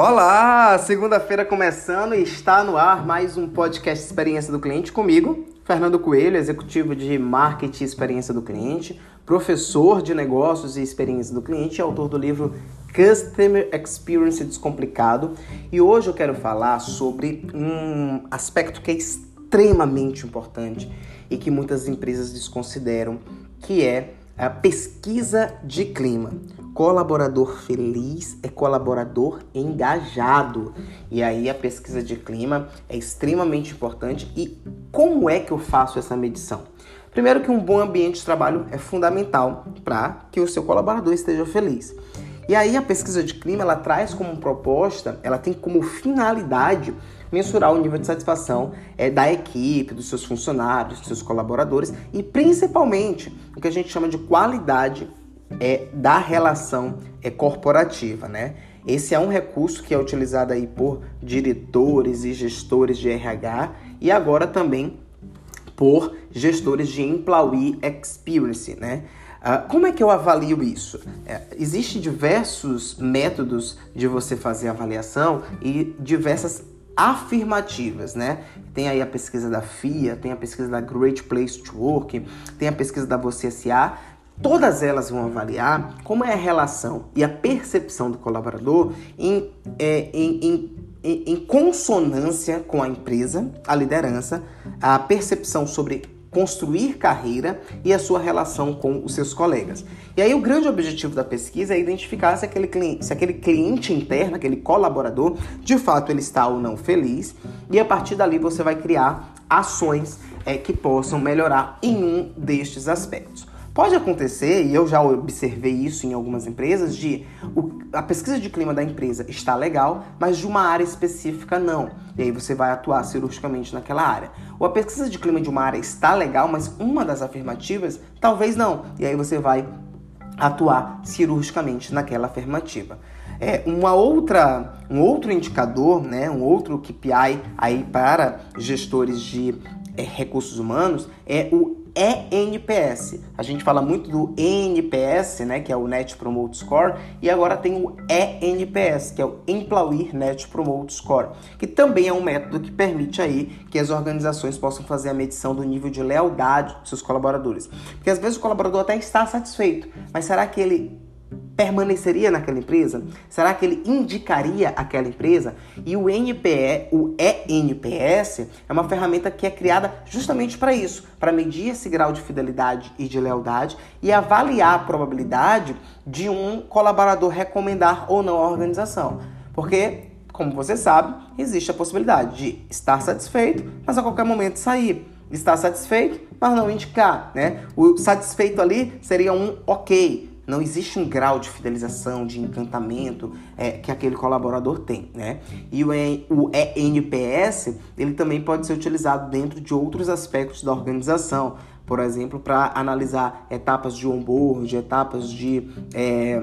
Olá, segunda-feira começando e está no ar mais um podcast Experiência do Cliente comigo, Fernando Coelho, executivo de Marketing e Experiência do Cliente, professor de negócios e experiência do cliente e autor do livro Customer Experience Descomplicado. E hoje eu quero falar sobre um aspecto que é extremamente importante e que muitas empresas desconsideram, que é a pesquisa de clima. Colaborador feliz é colaborador engajado. E aí a pesquisa de clima é extremamente importante. E como é que eu faço essa medição? Primeiro que um bom ambiente de trabalho é fundamental para que o seu colaborador esteja feliz. E aí a pesquisa de clima ela traz como proposta, ela tem como finalidade mensurar o nível de satisfação é, da equipe, dos seus funcionários, dos seus colaboradores e principalmente o que a gente chama de qualidade é, da relação é, corporativa, né? Esse é um recurso que é utilizado aí por diretores e gestores de RH e agora também por gestores de employee experience, né? Uh, como é que eu avalio isso? É, Existem diversos métodos de você fazer avaliação e diversas afirmativas, né? Tem aí a pesquisa da FIA, tem a pesquisa da Great Place to Work, tem a pesquisa da Você SA. Todas elas vão avaliar como é a relação e a percepção do colaborador em, é, em, em, em consonância com a empresa, a liderança, a percepção sobre construir carreira e a sua relação com os seus colegas. E aí o grande objetivo da pesquisa é identificar se aquele cliente, se aquele cliente interno, aquele colaborador, de fato ele está ou não feliz, e a partir dali você vai criar ações é, que possam melhorar em um destes aspectos. Pode acontecer, e eu já observei isso em algumas empresas, de o, a pesquisa de clima da empresa está legal, mas de uma área específica não. E aí você vai atuar cirurgicamente naquela área. Ou a pesquisa de clima de uma área está legal, mas uma das afirmativas talvez não. E aí você vai atuar cirurgicamente naquela afirmativa. É, uma outra, um outro indicador, né, um outro KPI aí para gestores de é, recursos humanos é o ENPS. A gente fala muito do ENPS, né, que é o Net Promote Score, e agora tem o ENPS, que é o Employee Net Promote Score, que também é um método que permite aí que as organizações possam fazer a medição do nível de lealdade dos seus colaboradores. Porque às vezes o colaborador até está satisfeito, mas será que ele permaneceria naquela empresa? Será que ele indicaria aquela empresa? E o NPE, o ENPS, é uma ferramenta que é criada justamente para isso, para medir esse grau de fidelidade e de lealdade e avaliar a probabilidade de um colaborador recomendar ou não a organização. Porque como você sabe, existe a possibilidade de estar satisfeito, mas a qualquer momento sair. Estar satisfeito, mas não indicar, né? O satisfeito ali seria um ok, não existe um grau de fidelização, de encantamento é, que aquele colaborador tem, né? E o, o ENPS, ele também pode ser utilizado dentro de outros aspectos da organização, por exemplo, para analisar etapas de onboard, etapas de é,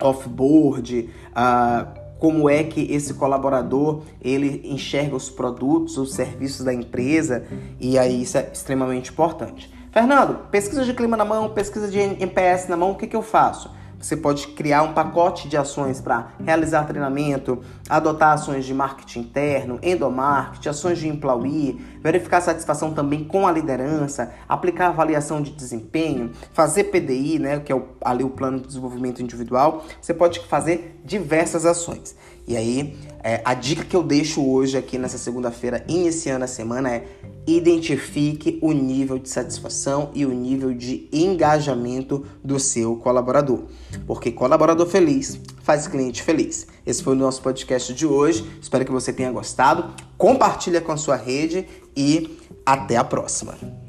offboard, uh, como é que esse colaborador ele enxerga os produtos, os serviços da empresa, e aí isso é extremamente importante. Fernando, pesquisa de clima na mão, pesquisa de NPS na mão, o que, que eu faço? Você pode criar um pacote de ações para realizar treinamento, adotar ações de marketing interno, endomarketing, ações de employee, verificar satisfação também com a liderança, aplicar avaliação de desempenho, fazer PDI, né, que é o, ali o plano de desenvolvimento individual. Você pode fazer diversas ações. E aí, é, a dica que eu deixo hoje aqui nessa segunda-feira, iniciando a semana, é identifique o nível de satisfação e o nível de engajamento do seu colaborador. Porque colaborador feliz faz cliente feliz. Esse foi o nosso podcast de hoje. Espero que você tenha gostado. Compartilha com a sua rede e até a próxima.